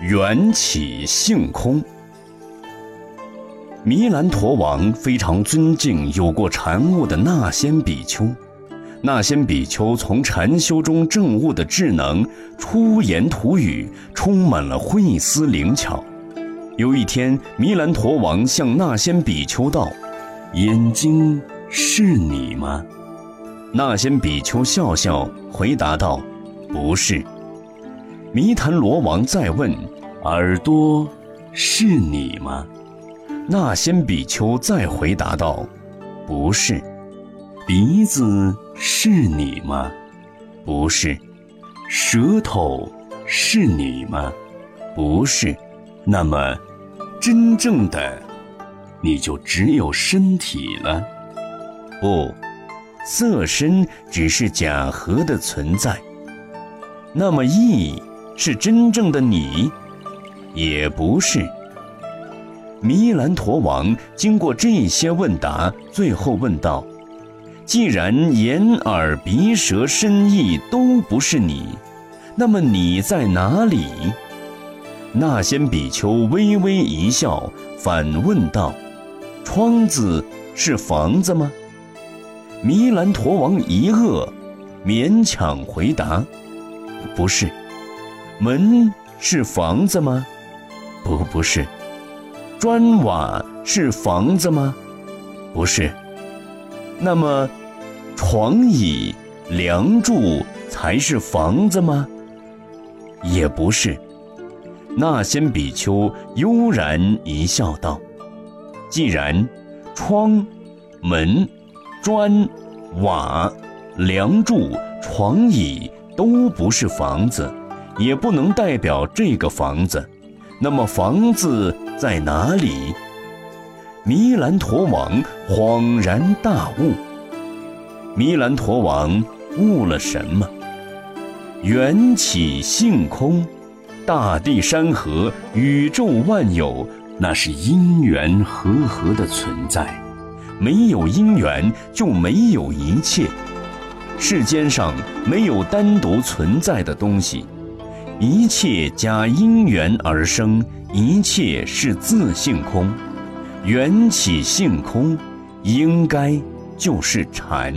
缘起性空。弥兰陀王非常尊敬有过禅悟的那仙比丘，那仙比丘从禅修中证悟的智能，出言吐语充满了慧思灵巧。有一天，弥兰陀王向那仙比丘道：“眼睛是你吗？”那仙比丘笑笑回答道：“不是。”弥檀罗王再问：“耳朵是你吗？”那仙比丘再回答道：“不是。”鼻子是你吗？不是。舌头是你吗？不是。那么，真正的，你就只有身体了。不，色身只是假合的存在。那么意。是真正的你，也不是。弥兰陀王经过这些问答，最后问道：“既然眼、耳、鼻、舌、身、意都不是你，那么你在哪里？”那仙比丘微微一笑，反问道：“窗子是房子吗？”弥兰陀王一愕，勉强回答：“不是。”门是房子吗？不，不是。砖瓦是房子吗？不是。那么，床椅、梁柱才是房子吗？也不是。那仙比丘悠然一笑，道：“既然窗、门、砖、瓦、梁柱、床椅都不是房子。”也不能代表这个房子，那么房子在哪里？弥兰陀王恍然大悟。弥兰陀王悟了什么？缘起性空，大地山河、宇宙万有，那是因缘和合的存在，没有因缘就没有一切。世间上没有单独存在的东西。一切加因缘而生，一切是自性空，缘起性空，应该就是禅。